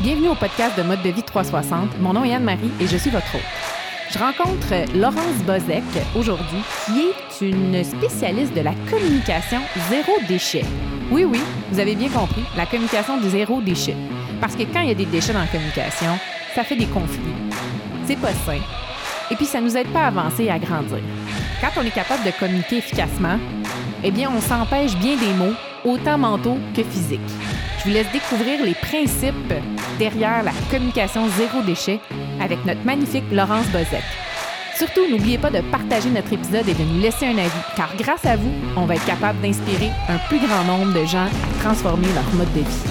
Bienvenue au podcast de Mode de vie 360. Mon nom est Anne-Marie et je suis votre hôte. Je rencontre Laurence Bozek aujourd'hui, qui est une spécialiste de la communication zéro déchet. Oui, oui, vous avez bien compris, la communication du zéro déchet. Parce que quand il y a des déchets dans la communication, ça fait des conflits. C'est pas sain. Et puis, ça nous aide pas à avancer et à grandir. Quand on est capable de communiquer efficacement, eh bien, on s'empêche bien des mots, autant mentaux que physiques. Je vous laisse découvrir les principes derrière la communication zéro déchet avec notre magnifique Laurence Bozek. Surtout, n'oubliez pas de partager notre épisode et de nous laisser un avis, car grâce à vous, on va être capable d'inspirer un plus grand nombre de gens à transformer leur mode de vie.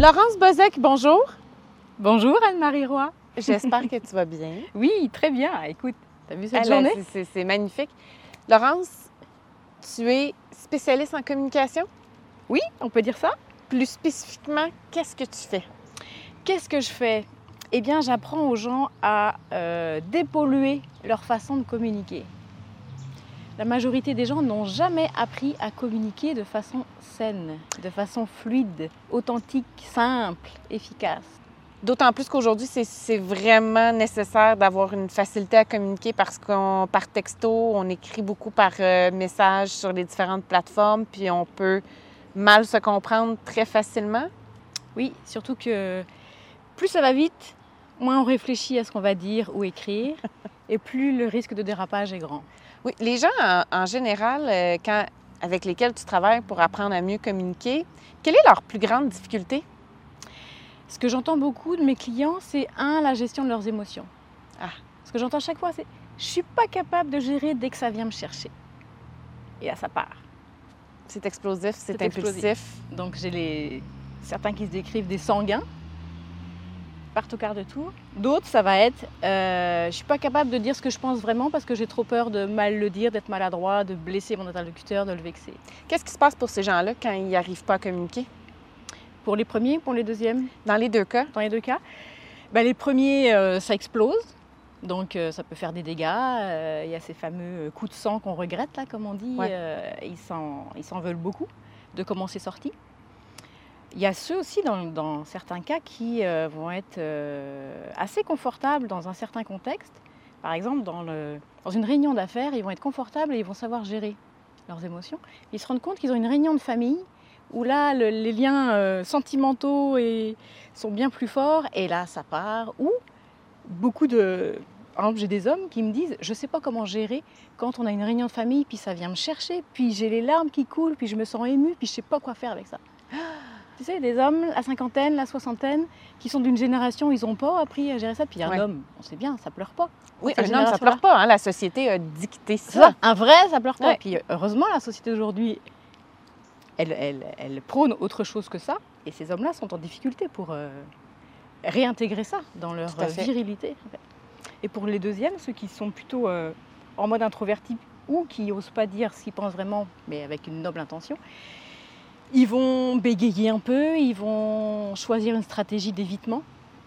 Laurence Bozek, bonjour. Bonjour Anne-Marie Roy. J'espère que tu vas bien. Oui, très bien. Écoute, t'as vu cette Elle, journée? c'est magnifique. Laurence, tu es spécialiste en communication? Oui, on peut dire ça. Plus spécifiquement, qu'est-ce que tu fais? Qu'est-ce que je fais? Eh bien, j'apprends aux gens à euh, dépolluer leur façon de communiquer. La majorité des gens n'ont jamais appris à communiquer de façon saine, de façon fluide, authentique, simple, efficace. D'autant plus qu'aujourd'hui, c'est- vraiment nécessaire d'avoir une facilité à communiquer parce qu'on par texto, on écrit beaucoup par euh, message sur les différentes plateformes, puis on peut mal se comprendre très facilement? Oui, surtout que plus ça va vite, moins on réfléchit à ce qu'on va dire ou écrire, et plus le risque de dérapage est grand. Oui, les gens en, en général, euh, quand, avec lesquels tu travailles pour apprendre à mieux communiquer, quelle est leur plus grande difficulté? Ce que j'entends beaucoup de mes clients, c'est un, la gestion de leurs émotions. Ah. Ce que j'entends chaque fois, c'est je suis pas capable de gérer dès que ça vient me chercher. Et à ça part. C'est explosif, c'est impulsif. explosif. Donc j'ai les certains qui se décrivent des sanguins, partent au quart de tour. D'autres, ça va être euh, je suis pas capable de dire ce que je pense vraiment parce que j'ai trop peur de mal le dire, d'être maladroit, de blesser mon interlocuteur, de le vexer. Qu'est-ce qui se passe pour ces gens-là quand ils n'arrivent pas à communiquer? Pour les premiers, pour les deuxièmes, Dans les deux cas, dans les deux cas. Ben, les premiers, euh, ça explose. Donc euh, ça peut faire des dégâts. Euh, Il y a ces fameux coups de sang qu'on regrette, là, comme on dit. Ouais. Euh, ils s'en veulent beaucoup de comment c'est sorti. Il y a ceux aussi, dans, dans certains cas, qui euh, vont être euh, assez confortables dans un certain contexte. Par exemple, dans, le, dans une réunion d'affaires, ils vont être confortables et ils vont savoir gérer leurs émotions. Ils se rendent compte qu'ils ont une réunion de famille où là, le- les liens euh, sentimentaux et, sont bien plus forts et là, ça part. Ou beaucoup de... Par exemple, j'ai des hommes qui me disent, je ne sais pas comment gérer quand on a une réunion de famille, puis ça vient me chercher, puis j'ai les larmes qui coulent, puis je me sens émue, puis je ne sais pas quoi faire avec ça. Tu sais, des hommes, la cinquantaine, la soixantaine, qui sont d'une génération, ils n'ont pas appris à gérer ça. Puis un Ouais. homme, on sait bien, ça pleure pas. oui, un homme, ça pleure pas. Hein? La société a dicté ça. ça, un vrai, ça pleure pas. Ouais. Puis heureusement, la société d'aujourd'hui, elle, elle, elle prône autre chose que ça. Et ces hommes-là sont en difficulté pour euh, réintégrer ça dans leur euh, virilité. en fait. Et pour les deuxièmes, ceux qui sont plutôt euh, en mode introverti ou qui n'osent pas dire ce qu'ils pensent vraiment, mais avec une noble intention, ils vont bégayer un peu, ils vont choisir une stratégie d'évitement.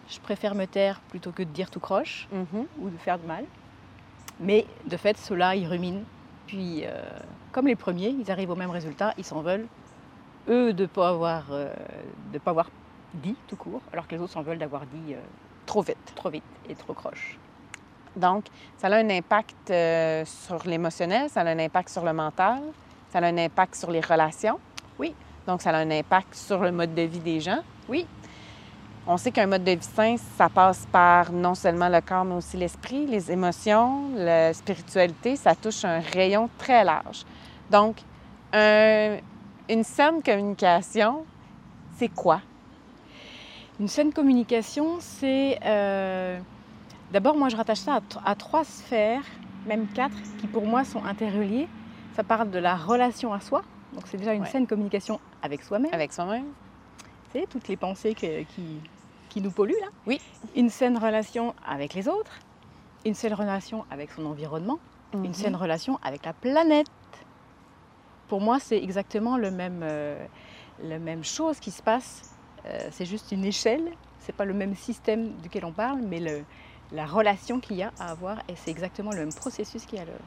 Je préfère me taire plutôt que de dire tout croche Mhm. ou de faire de mal. Mais de fait, ceux-là, ils ruminent. Puis, euh, comme les premiers, ils arrivent au même résultat, ils s'en veulent. Eux, de ne pas, avoir, euh, de pas avoir dit tout court, alors que les autres s'en veulent d'avoir dit euh, Trop vite. trop vite et trop croche. Donc, ça a un impact euh, sur l'émotionnel, ça a un impact sur le mental, ça a un impact sur les relations. Oui. Donc, ça a un impact sur le mode de vie des gens. Oui. On sait qu'un mode de vie sain, ça passe par non seulement le corps, mais aussi l'esprit, les émotions, la spiritualité. Ça touche un rayon très large. Donc, un- une saine communication, c'est quoi? Une saine communication, c'est... euh, D'abord, moi, je rattache ça à, tr- à trois sphères, même quatre, qui pour moi sont interreliées. Ça parle de la relation à soi. Donc, c'est déjà une Ouais. saine communication avec soi-même. Avec soi-même? Sais, toutes les pensées que- qui, qui nous polluent, là. Oui. Une saine relation avec les autres, une saine relation avec son environnement, Mhm. une saine relation avec la planète. Pour moi, c'est exactement le même, euh, la même chose qui se passe. Euh, c'est juste une échelle. C'est pas le même système duquel on parle, mais le, la relation qu'il y a à avoir, et c'est exactement le même processus qu'il y a à l'œuvre.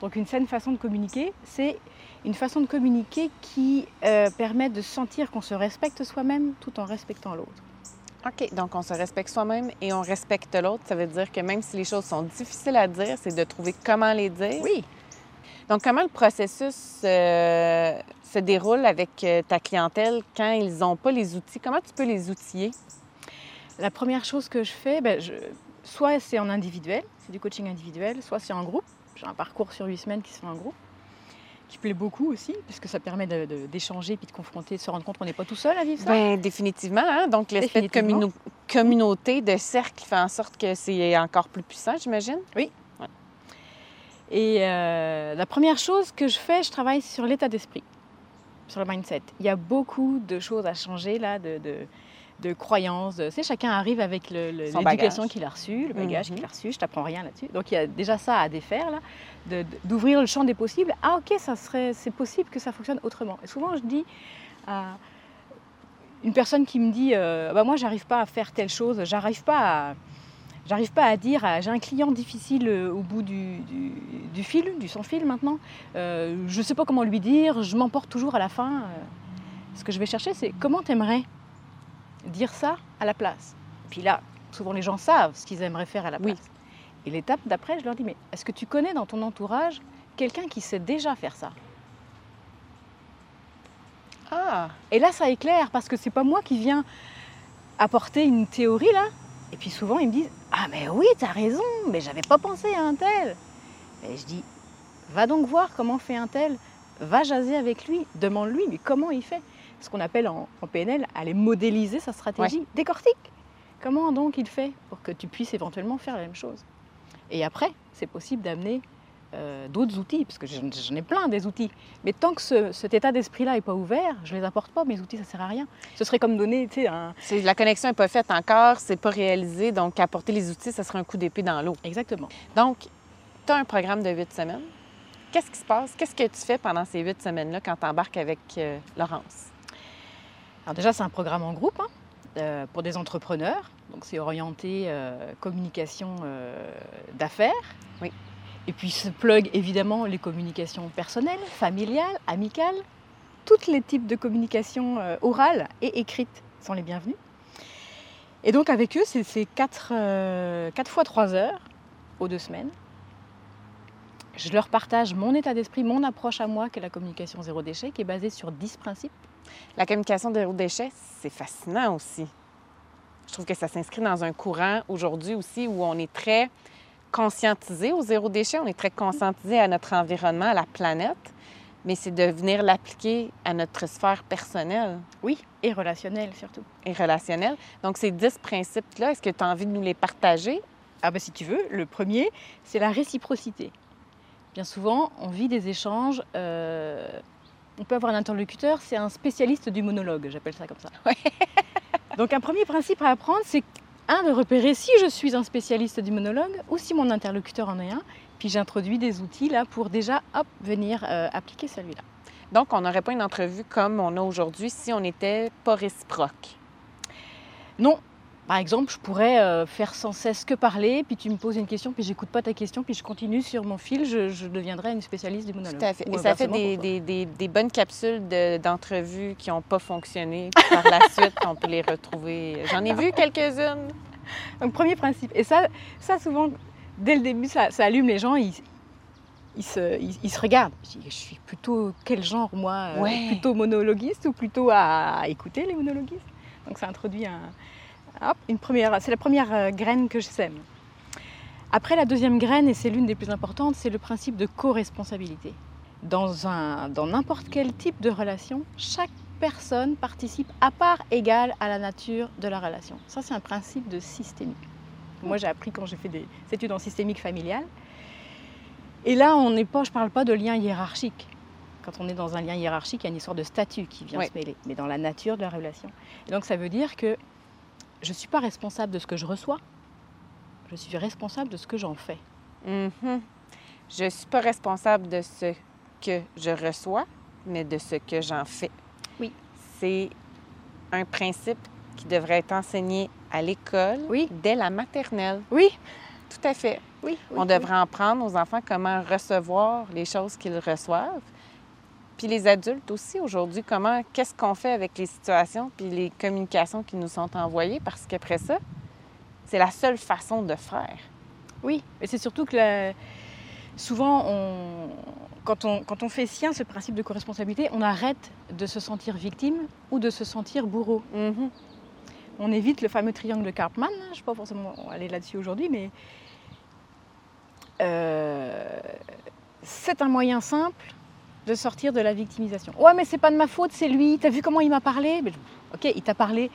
Donc une saine façon de communiquer, c'est une façon de communiquer qui euh, permet de sentir qu'on se respecte soi-même tout en respectant l'autre. OK, donc on se respecte soi-même et on respecte l'autre. Ça veut dire que même si les choses sont difficiles à dire, c'est de trouver comment les dire. Oui. Donc, comment le processus euh, se déroule avec euh, ta clientèle quand ils n'ont pas les outils? Comment tu peux les outiller? La première chose que je fais, ben, je... soit c'est en individuel, c'est du coaching individuel, soit c'est en groupe. J'ai un parcours sur huit semaines qui se fait en groupe qui plaît beaucoup aussi, puisque ça permet d'échanger, puis de confronter, de se rendre compte qu'on n'est pas tout seul à vivre ça. Bien, définitivement. Hein. Donc, l'esprit de communauté, de cercle fait en sorte que c'est encore plus puissant, j'imagine? Oui. Et euh, la première chose que je fais, je travaille sur l'état d'esprit, sur le mindset. Il y a beaucoup de choses à changer là, de, de croyances. Tu sais, chacun arrive avec l'éducation qu'il a reçue, le bagage qu'il a mhm. reçu. Je t'apprends rien là-dessus. Donc il y a déjà ça à défaire là, d'ouvrir le champ des possibles. Ah ok, ça serait, c'est possible que ça fonctionne autrement. Et souvent je dis à une personne qui me dit, euh, bah moi j'arrive pas à faire telle chose, j'arrive pas à J'arrive pas à dire, j'ai un client difficile euh, au bout du, fil, du sans fil maintenant. Euh, je ne sais pas comment lui dire, je m'emporte toujours à la fin. Ce que je vais chercher, c'est comment t'aimerais dire ça à la place. Puis là, souvent les gens savent ce qu'ils aimeraient faire à la place. Et l'étape d'après, je leur dis, mais est-ce que tu connais dans ton entourage quelqu'un qui sait déjà faire ça? Ah Et là, ça éclaire, parce que c'est pas moi qui viens apporter une théorie là. Et puis souvent, ils me disent, ah mais oui, tu as raison, mais j'avais pas pensé à un tel. Et je dis, va donc voir comment fait un tel, va jaser avec lui, demande-lui, mais comment il fait? Ce qu'on appelle en, PNL aller modéliser sa stratégie. Décortique. Comment donc il fait pour que tu puisses éventuellement faire la même chose? Et après, c'est possible d'amener euh, d'autres outils, parce que j'en ai plein des outils. Mais tant que cet état d'esprit-là n'est pas ouvert, je ne les apporte pas, mes outils, ça ne sert à rien. Ce serait comme donner, tu sais, un... La connexion n'est pas faite encore, c'est pas réalisé, donc apporter les outils, ça serait un coup d'épée dans l'eau. Exactement. Donc, tu as un programme de huit semaines. Qu'est-ce qui se passe? Qu'est-ce que tu fais pendant ces huit semaines-là quand tu embarques avec euh, Laurence? Alors déjà, c'est un programme en groupe hein, euh, pour des entrepreneurs. Donc c'est orienté communication d'affaires. Oui. Et puis se plug évidemment les communications personnelles, familiales, amicales. Tous les types de communication orales et écrites sont les bienvenus. Et donc avec eux, c'est 4, 4 fois 3 heures aux deux semaines. Je leur partage mon état d'esprit, mon approche à moi, qui est la communication zéro déchet, qui est basée sur 10 principes. La communication zéro déchet, c'est fascinant aussi. Je trouve que ça s'inscrit dans un courant aujourd'hui aussi où on est très conscientisé au zéro déchet, on est très conscientisé à notre environnement, à la planète, mais c'est de venir l'appliquer à notre sphère personnelle. Oui, et relationnelle surtout. Et relationnelle. Donc ces dix principes-là, est-ce que tu as envie de nous les partager? Ah ben si tu veux, le premier, c'est la réciprocité. Bien souvent, on vit des échanges euh, on peut avoir un interlocuteur, c'est un spécialiste du monologue, j'appelle ça comme ça. Donc un premier principe à apprendre, c'est un de repérer si je suis un spécialiste du monologue ou si mon interlocuteur en est un. Puis j'introduis des outils là pour déjà hop, venir euh, appliquer celui-là. Donc on n'aurait pas une entrevue comme on a aujourd'hui si on n'était pas réciproque. Non, par exemple, je pourrais euh, faire sans cesse que parler, puis tu me poses une question, puis j'écoute pas ta question, puis je continue sur mon fil, je, deviendrai une spécialiste du monologue. Tout à fait. Et ça fait des, bonnes capsules d'entrevues qui n'ont pas fonctionné. par la suite, on peut les retrouver. J'en ai vu quelques-unes. Donc, premier principe. Et ça, ça souvent, dès le début, ça, allume les gens. Ils, se, ils, regardent. Je, suis plutôt quel genre, moi euh, Plutôt monologuiste ou plutôt à écouter les monologuistes? Donc ça introduit un, une première, c'est la première euh, graine que je sème. Après, la deuxième graine, et c'est l'une des plus importantes, c'est le principe de co-responsabilité. Dans, un, dans n'importe quel type de relation, chaque personne participe à part égale à la nature de la relation. Ça, c'est un principe de systémique. Moi, j'ai appris quand j'ai fait des études en systémique familiale. Et là, on n'est pas, je ne parle pas de lien hiérarchique. Quand on est dans un lien hiérarchique, il y a une histoire de statut qui vient se mêler, mais dans la nature de la relation. Et donc, ça veut dire que je ne suis pas responsable de ce que je reçois, je suis responsable de ce que j'en fais. Mm-hmm. Je ne suis pas responsable de ce que je reçois, mais de ce que j'en fais. Oui. C'est un principe qui devrait être enseigné à l'école oui. dès la maternelle. Oui. tout à fait. Oui. On devrait en prendre aux enfants comment recevoir les choses qu'ils reçoivent. Puis les adultes aussi aujourd'hui, comment, qu'est-ce qu'on fait avec les situations puis les communications qui nous sont envoyées? Parce qu'après ça, c'est la seule façon de faire. Oui, mais c'est surtout que la- souvent, on... Quand, on, quand on fait sien ce principe de co-responsabilité, on arrête de se sentir victime ou de se sentir bourreau. Mhm. On évite le fameux triangle de Karpman. hein, Je ne vais pas forcément aller là-dessus aujourd'hui, mais euh, c'est un moyen simple de sortir de la victimisation. Ouais, mais c'est pas de ma faute, c'est lui. T'as vu comment il m'a parlé? Mais, Ok, il t'a parlé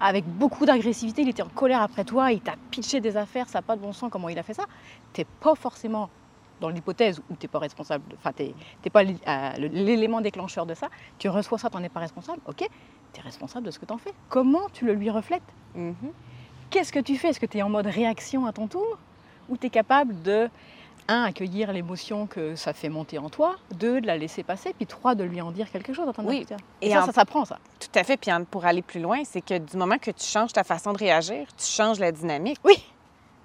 avec beaucoup d'agressivité, il était en colère après toi, il t'a pitché des affaires, ça n'a pas de bon sens comment il a fait ça. T'es pas forcément dans l'hypothèse où t'es pas responsable, enfin t'es t'es pas euh, l'élément déclencheur de ça. Tu reçois ça, t'en es pas responsable. Ok, t'es responsable de ce que t'en fais. Comment tu le lui reflètes? Mhm. Qu'est-ce que tu fais? Est-ce que tu es en mode réaction à ton tour? Ou tu es capable de, un, accueillir l'émotion que ça fait monter en toi, deux, de la laisser passer, puis trois, de lui en dire quelque chose dans ton Oui. Et, Et ça, en- ça s'apprend, ça. Tout à fait. Puis en- pour aller plus loin, c'est que du moment que tu changes ta façon de réagir, tu changes la dynamique. Oui.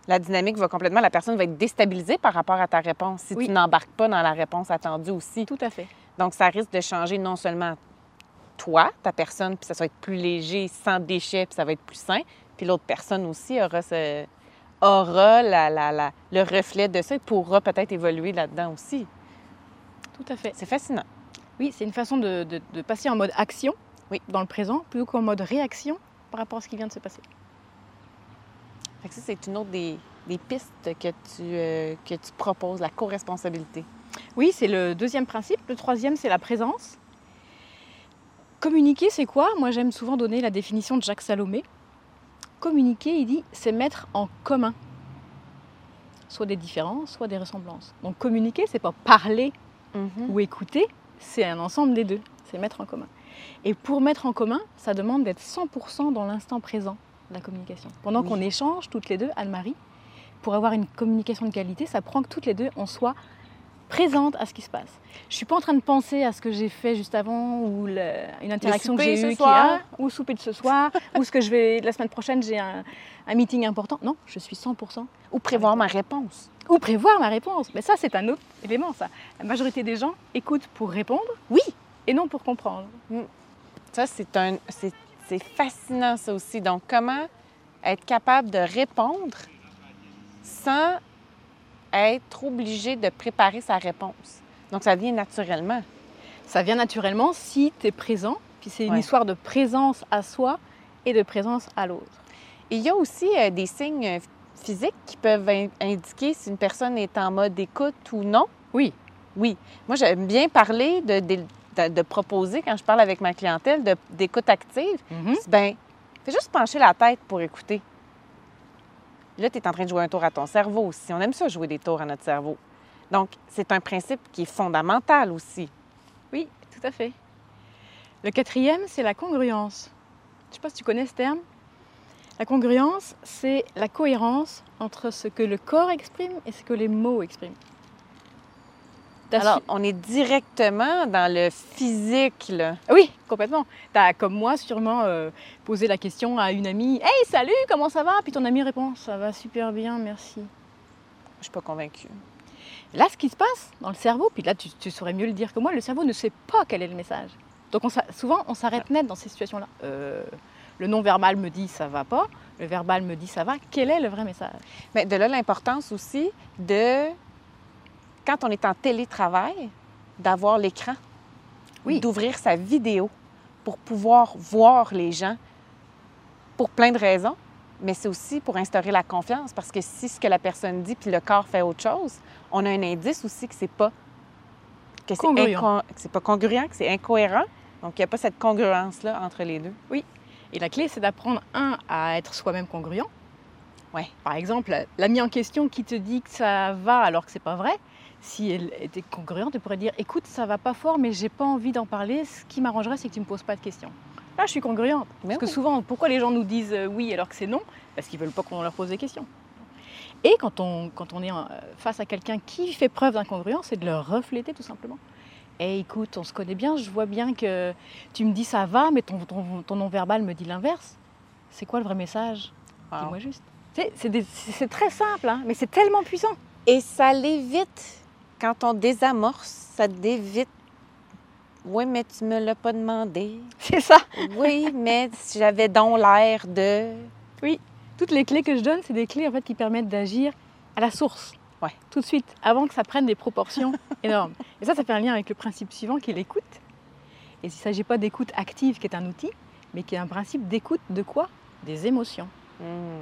La dynamique va complètement, la personne va être déstabilisée par rapport à ta réponse si Oui. tu n'embarques pas dans la réponse attendue aussi. Tout à fait. Donc, ça risque de changer non seulement toi, ta personne, puis ça va être plus léger, sans déchets, puis ça va être plus sain, puis l'autre personne aussi aura, ce- aura la- la- la- le reflet de ça et pourra peut-être évoluer là-dedans aussi. Tout à fait. C'est fascinant. Oui, c'est une façon de, de- de passer en mode action Oui. dans le présent, plutôt qu'en mode réaction par rapport à ce qui vient de se passer. Fait que ça, c'est une autre des, des pistes que tu, euh, que tu proposes, la co-responsabilité. Oui, c'est le deuxième principe. Le troisième, c'est la présence. Communiquer, c'est quoi? Moi, j'aime souvent donner la définition de Jacques Salomé. Communiquer, il dit, c'est mettre en commun soit des différences, soit des ressemblances. Donc communiquer, c'est pas parler ou écouter, c'est un ensemble des deux. C'est mettre en commun. Et pour mettre en commun, ça demande d'être 100% dans l'instant présent de la communication. Pendant Oui. qu'on échange toutes les deux, Anne-Marie, pour avoir une communication de qualité, ça prend que toutes les deux, on soit présente à ce qui se passe. Je suis pas en train de penser à ce que j'ai fait juste avant ou le- une interaction que j'ai eue qui soir. a, ou souper de ce soir, ou ce que je vais la semaine prochaine j'ai un, un meeting important. Non, je suis 100%. Ou prévoir ma réponse. Ou prévoir ma réponse. Mais ça, c'est un autre élément. Ça, la majorité des gens écoutent pour répondre, Oui. et non pour comprendre. Ça, c'est un, c'est fascinant, ça aussi. Donc, comment être capable de répondre sans être obligé de préparer sa réponse. Donc, ça vient naturellement. Ça vient naturellement si tu es présent. Puis c'est une Ouais. histoire de présence à soi et de présence à l'autre. Il y a aussi euh, des signes euh, physiques qui peuvent in- indiquer si une personne est en mode écoute ou non. Oui. Oui. Moi, j'aime bien parler de, de, de- de proposer, quand je parle avec ma clientèle, d'écoute active. C'est ben, fais juste pencher la tête pour écouter. Là, tu es en train de jouer un tour à ton cerveau aussi. On aime ça jouer des tours à notre cerveau. Donc, c'est un principe qui est fondamental aussi. Oui, tout à fait. Le quatrième, c'est la congruence. Je ne sais pas si tu connais ce terme. La congruence, c'est la cohérence entre ce que le corps exprime et ce que les mots expriment. T'as Alors, on est directement dans le physique, là. Oui, complètement. Tu as, comme moi, sûrement euh, posé la question à une amie Hey, salut, comment ça va Puis ton ami répond Ça va super bien, merci. Je suis pas convaincue. Là, ce qui se passe dans le cerveau, puis là, tu, tu saurais mieux le dire que moi, le cerveau ne sait pas quel est le message. Donc, on souvent, on s'arrête net dans ces situations-là. Euh, le non-verbal me dit ça va pas, le verbal me dit ça va. Quel est le vrai message? Mais de là, l'importance aussi de, quand on est en télétravail, d'avoir l'écran. Oui. D'ouvrir sa vidéo pour pouvoir voir les gens pour plein de raisons. Mais c'est aussi pour instaurer la confiance parce que si ce que la personne dit puis le corps fait autre chose, on a un indice aussi que c'est pas que c'est inco- pas congruent, que c'est incohérent. Donc il n'y a pas cette congruence là entre les deux. Et la clé, c'est d'apprendre, un, à être soi-même congruent. Ouais. Par exemple, l'amie en question qui te dit que ça va alors que c'est pas vrai, si elle était congruente, elle pourrait dire écoute, ça va pas fort, mais j'ai pas envie d'en parler. Ce qui m'arrangerait, c'est que tu me poses pas de questions. Là, je suis congruente. Mais Parce que souvent, pourquoi les gens nous disent euh, oui alors que c'est non? Parce qu'ils veulent pas qu'on leur pose des questions. Et quand on, quand on est euh, face à quelqu'un qui fait preuve d'incongruence, c'est de le refléter tout simplement. Et écoute, on se connaît bien, je vois bien que tu me dis ça va, mais ton, ton, ton non-verbal me dit l'inverse. C'est quoi le vrai message? Wow. Dis-moi juste. C'est très simple, hein, mais c'est tellement puissant. Et ça l'évite. Quand on désamorce, ça l'évite. Oui, mais tu me l'as pas demandé. C'est ça. Oui, mais j'avais donc l'air de. Toutes les clés que je donne, c'est des clés en fait qui permettent d'agir à la source. Ouais. Tout de suite, avant que ça prenne des proportions énormes. Et ça, ça fait un lien avec le principe suivant qui est l'écoute. Et il ne s'agit pas d'écoute active, qui est un outil, mais qui est un principe d'écoute de quoi? Des émotions. Hmm.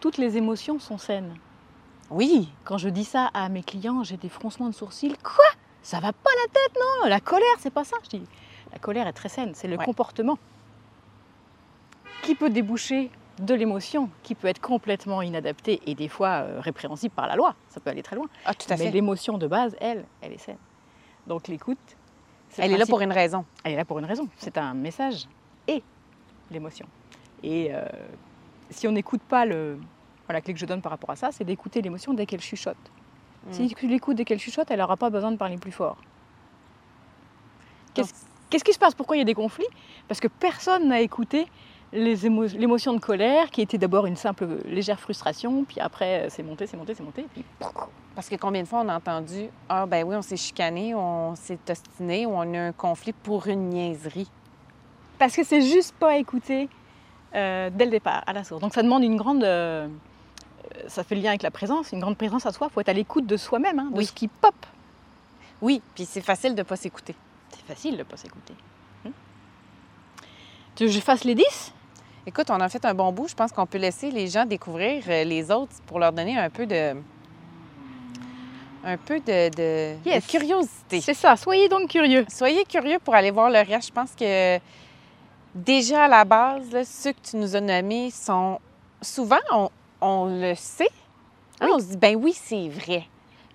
Toutes les émotions sont saines. Oui. Quand je dis ça à mes clients, j'ai des froncements de sourcils. Quoi? Ça va pas la tête, non? La colère, c'est pas ça. Je dis, la colère est très saine, c'est le Ouais. comportement qui peut déboucher de l'émotion, qui peut être complètement inadaptée et des fois euh, répréhensible par la loi. Ça peut aller très loin. Ah, tout à Mais l'émotion de base, elle, elle est saine. Donc l'écoute, Elle est là pour une raison. elle est là pour une raison. C'est un message et l'émotion. Et euh, si on n'écoute pas le. La clé que je donne par rapport à ça, c'est d'écouter l'émotion dès qu'elle chuchote. Mm. Si tu l'écoutes dès qu'elle chuchote, elle n'aura pas besoin de parler plus fort. Qu'est-ce qui se passe? Pourquoi il y a des conflits? Parce que personne n'a écouté l'émotion de colère, qui était d'abord une simple légère frustration, puis après, euh, c'est monté, c'est monté, c'est monté, puis Parce que combien de fois on a entendu Ah, ben oui, on s'est chicané, on s'est ostiné, on a eu un conflit pour une niaiserie. Parce que c'est juste pas écouté euh, dès le départ, à la source. Donc ça demande une grande. euh, ça fait le lien avec la présence, une grande présence à soi. Il faut être à l'écoute de soi-même, hein, de Oui. ce qui pop. Oui, puis c'est facile de ne pas s'écouter. C'est facile de ne pas s'écouter. Hmm. Tu veux que je fasse les 10 Écoute, on a fait un bon bout. Je pense qu'on peut laisser les gens découvrir euh, les autres pour leur donner un peu de. un peu de, de- curiosité. C'est ça, soyez donc curieux. Soyez curieux pour aller voir le reste. Je pense que déjà à la base, là, ceux que tu nous as nommés sont. Souvent, on, on le sait. Hein, On se dit, ben oui, c'est vrai.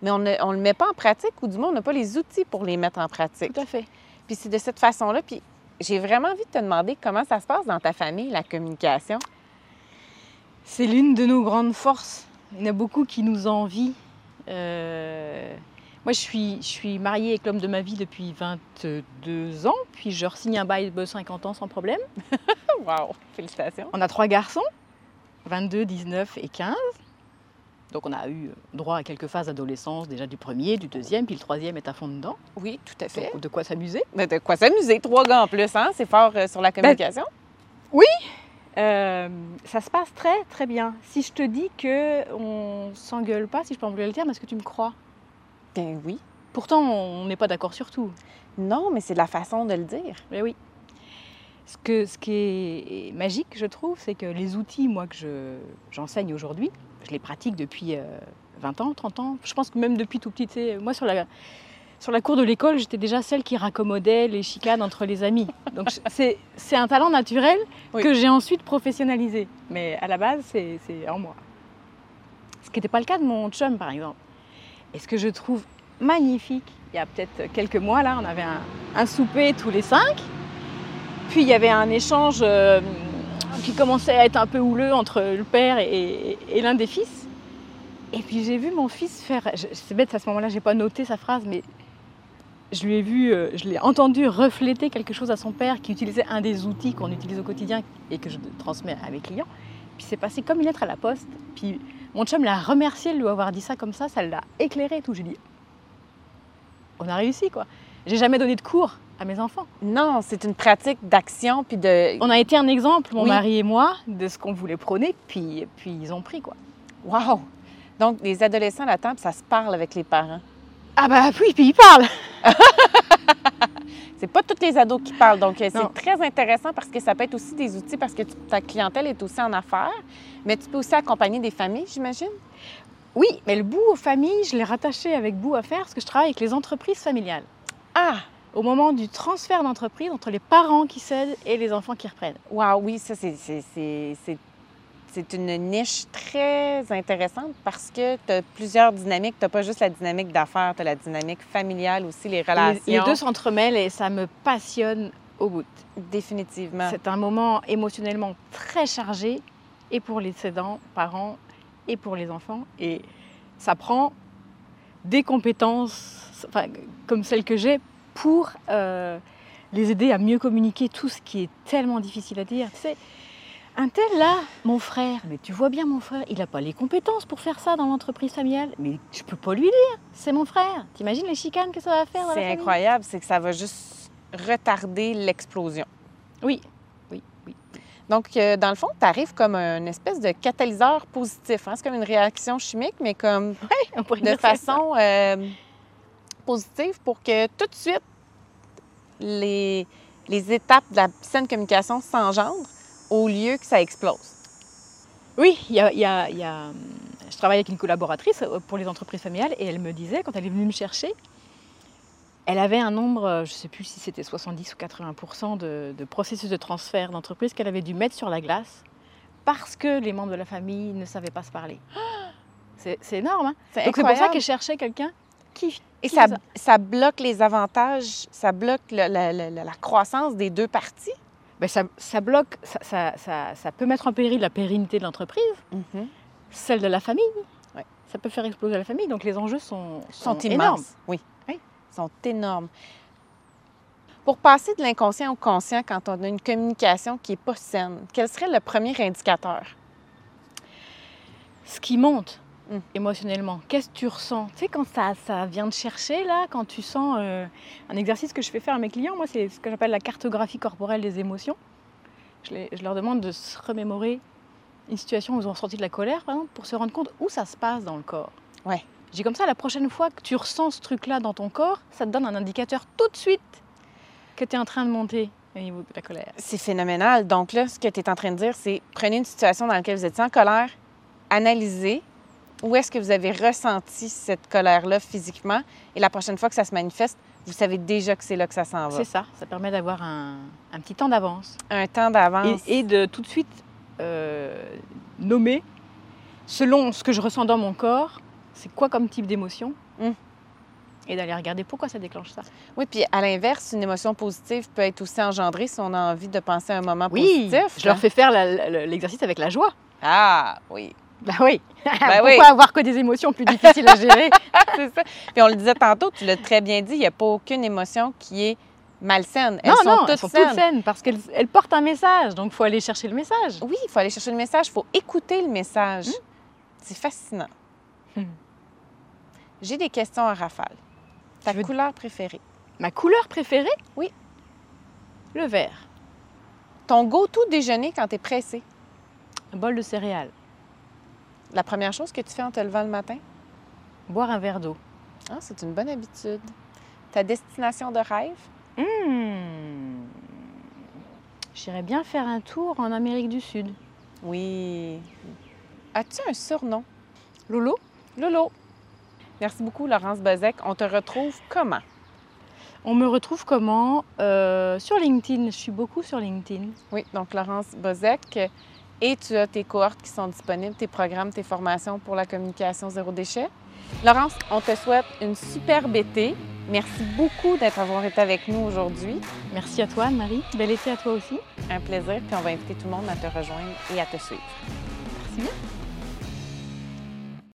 Mais on ne on le met pas en pratique ou du moins, on n'a pas les outils pour les mettre en pratique. Tout à fait. Puis c'est de cette façon-là. Puis j'ai vraiment envie de te demander comment ça se passe dans ta famille, la communication. C'est l'une de nos grandes forces. Il y en a beaucoup qui nous envient. Euh, Moi, je suis, je suis mariée avec l'homme de ma vie depuis 22 ans, puis je re-signe un bail de 50 ans sans problème. Wow! Félicitations. On a trois garçons, 22, 19 et 15. Donc on a eu droit à quelques phases d'adolescence, déjà du premier, du deuxième, puis le troisième est à fond dedans. Oui, tout à fait. Donc, de quoi s'amuser? De quoi s'amuser? Trois gars en plus, hein? C'est fort euh, sur la communication. Euh, ça se passe très très bien. Si je te dis que on s'engueule pas, si je peux employer le terme, est-ce que tu me crois? Ben oui. Pourtant, on n'est pas d'accord sur tout. Non, mais c'est la façon de le dire. Mais oui. Ce, que, ce qui est magique, je trouve, c'est que les outils, moi, que je- j'enseigne aujourd'hui, je les pratique depuis euh, 20 ans, 30 ans. Je pense que même depuis tout petit, tu sais, moi, sur la, sur la cour de l'école, j'étais déjà celle qui raccommodait les chicanes entre les amis. Donc, c'est un talent naturel Oui. que j'ai ensuite professionnalisé. Mais à la base, c'est c'est en moi. Ce qui n'était pas le cas de mon chum, par exemple. Et ce que je trouve magnifique, il y a peut-être quelques mois, là, on avait un, un souper tous les cinq. Puis il y avait un échange euh, qui commençait à être un peu houleux entre le père et, l'un des fils. Et puis j'ai vu mon fils faire. C'est bête, à ce moment-là, j'ai pas noté sa phrase, mais je lui ai vu, euh, je l'ai entendu refléter quelque chose à son père qui utilisait un des outils qu'on utilise au quotidien et que je transmets à mes clients. Puis c'est passé comme une lettre à la poste. Puis mon chum l'a remercié de lui avoir dit ça comme ça, ça l'a éclairé et tout. J'ai dit, on a réussi quoi. J'ai jamais donné de cours à mes enfants. Non, c'est une pratique d'action puis de. On a été un exemple, mon Oui. mari et moi, de ce qu'on voulait prôner, puis, puis ils ont pris quoi. Wow! Donc, les adolescents à la table, ça se parle avec les parents. Ah bah oui, puis ils parlent. C'est pas tous les ados qui parlent. Donc, euh, c'est très intéressant parce que ça peut être aussi des outils parce que ta clientèle est aussi en affaires, mais tu peux aussi accompagner des familles, j'imagine? Oui, mais le bout aux familles, je l'ai rattaché avec bout à faire parce que je travaille avec les entreprises familiales. Ah! Au moment du transfert d'entreprise entre les parents qui cèdent et les enfants qui reprennent. Wow, oui, ça, c'est une niche très intéressante parce que tu as plusieurs dynamiques. Tu n'as pas juste la dynamique d'affaires, tu as la dynamique familiale aussi, les relations. Les, les deux s'entremêlent et ça me passionne au bout. Définitivement. C'est un moment émotionnellement très chargé et pour les cédants, parents et pour les enfants. Et ça prend des compétences enfin, comme celles que j'ai pour euh, les aider à mieux communiquer tout ce qui est tellement difficile à dire. Sais, Un tel là, mon frère, mais tu vois bien mon frère, il n'a pas les compétences pour faire ça dans l'entreprise familiale. Mais je peux pas lui dire, c'est mon frère. T'imagines les chicanes que ça va faire C'est incroyable, c'est que ça va juste retarder l'explosion. Oui, oui, oui. Donc, euh, dans le fond, tu arrives comme une espèce de catalyseur positif. hein. C'est comme une réaction chimique, mais comme On pourrait de façon euh, positive pour que tout de suite, les, les étapes de la saine communication s'engendrent au lieu que ça explose. Oui, il y a, y a- y a, hum, je travaille avec une collaboratrice euh, pour les entreprises familiales et elle me disait, quand elle est venue me chercher, elle avait un nombre, euh, je ne sais plus si c'était 70 ou 80 de, de processus de transfert d'entreprise qu'elle avait dû mettre sur la glace parce que les membres de la famille ne savaient pas se parler. C'est c'est énorme, hein Donc c'est pour ça qu'elle cherchait quelqu'un qui... Et qui ça, a- ça bloque les avantages, ça bloque la, la- la- la croissance des deux parties? Ben, ça, ça bloque, ça, ça- ça- peut mettre en péril la pérennité de l'entreprise, celle de la famille. Ouais. Ça peut faire exploser la famille, donc les enjeux sont, sont, sont immenses. énormes. Oui. Oui. sont énormes. Pour passer de l'inconscient au conscient quand on a une communication qui n'est pas saine, quel serait le premier indicateur? Ce qui monte Mm. émotionnellement, qu'est-ce que tu ressens? Tu sais, quand ça, ça vient te chercher, là, quand tu sens euh, un exercice que je fais faire à mes clients, moi, c'est ce que j'appelle la cartographie corporelle des émotions. Je, les- je leur demande de se remémorer une situation où ils ont ressenti de la colère, par exemple, pour se rendre compte où ça se passe dans le corps. Ouais. Je dis comme ça, la prochaine fois que tu ressens ce truc-là dans ton corps, ça te donne un indicateur tout de suite que tu es en train de monter au niveau de la colère. C'est phénoménal. Donc là, ce que tu es en train de dire, c'est prenez une situation dans laquelle vous étiez en colère, analysez où est-ce que vous avez ressenti cette colère-là physiquement, et la prochaine fois que ça se manifeste, vous savez déjà que c'est là que ça s'en va. C'est ça, ça permet d'avoir un, un petit temps d'avance. Un temps d'avance. et, et de tout de suite euh, nommer, selon ce que je ressens dans mon corps, c'est quoi comme type d'émotion, Mm. et d'aller regarder pourquoi ça déclenche ça. Oui, puis à l'inverse, une émotion positive peut être aussi engendrée si on a envie de penser à un moment Oui, positif. je leur fais faire l'exercice avec la joie. Ah, oui. Bah oui. Ben pourquoi oui. avoir que des émotions plus difficiles à gérer? C'est ça. Puis on le disait tantôt, tu l'as très bien dit, il n'y a pas aucune émotion qui est malsaine. Elles Non, sont non, toutes elles sont saines. toutes saines parce qu'elles elles portent un message, donc il faut aller chercher le message. Oui, il faut aller chercher le message, il faut écouter le message. C'est fascinant. Hmm. J'ai des questions à rafale. Ta veux- couleur préférée? Ma couleur préférée? Oui. Le vert. Ton go-to déjeuner quand tu es pressé? Un bol de céréales. La première chose que tu fais en te levant le matin? Boire un verre d'eau. Ah, c'est une bonne habitude. Ta destination de rêve? Hmm. J'irais bien faire un tour en Amérique du Sud. Oui. As-tu un surnom? Lolo Lolo. Merci beaucoup, Laurence Bezek. On te retrouve comment? On me retrouve comment? Euh, Sur LinkedIn. Je suis beaucoup sur LinkedIn. Oui, donc Laurence Bozek. Et tu as tes cohortes qui sont disponibles, tes programmes, tes formations pour la communication zéro déchet. Laurence, on te souhaite une superbe été. Merci beaucoup d'être avoir été avec nous aujourd'hui. Merci à toi, Anne-Marie. Bel été à toi aussi. Un plaisir, puis on va inviter tout le monde à te rejoindre et à te suivre. Merci bien.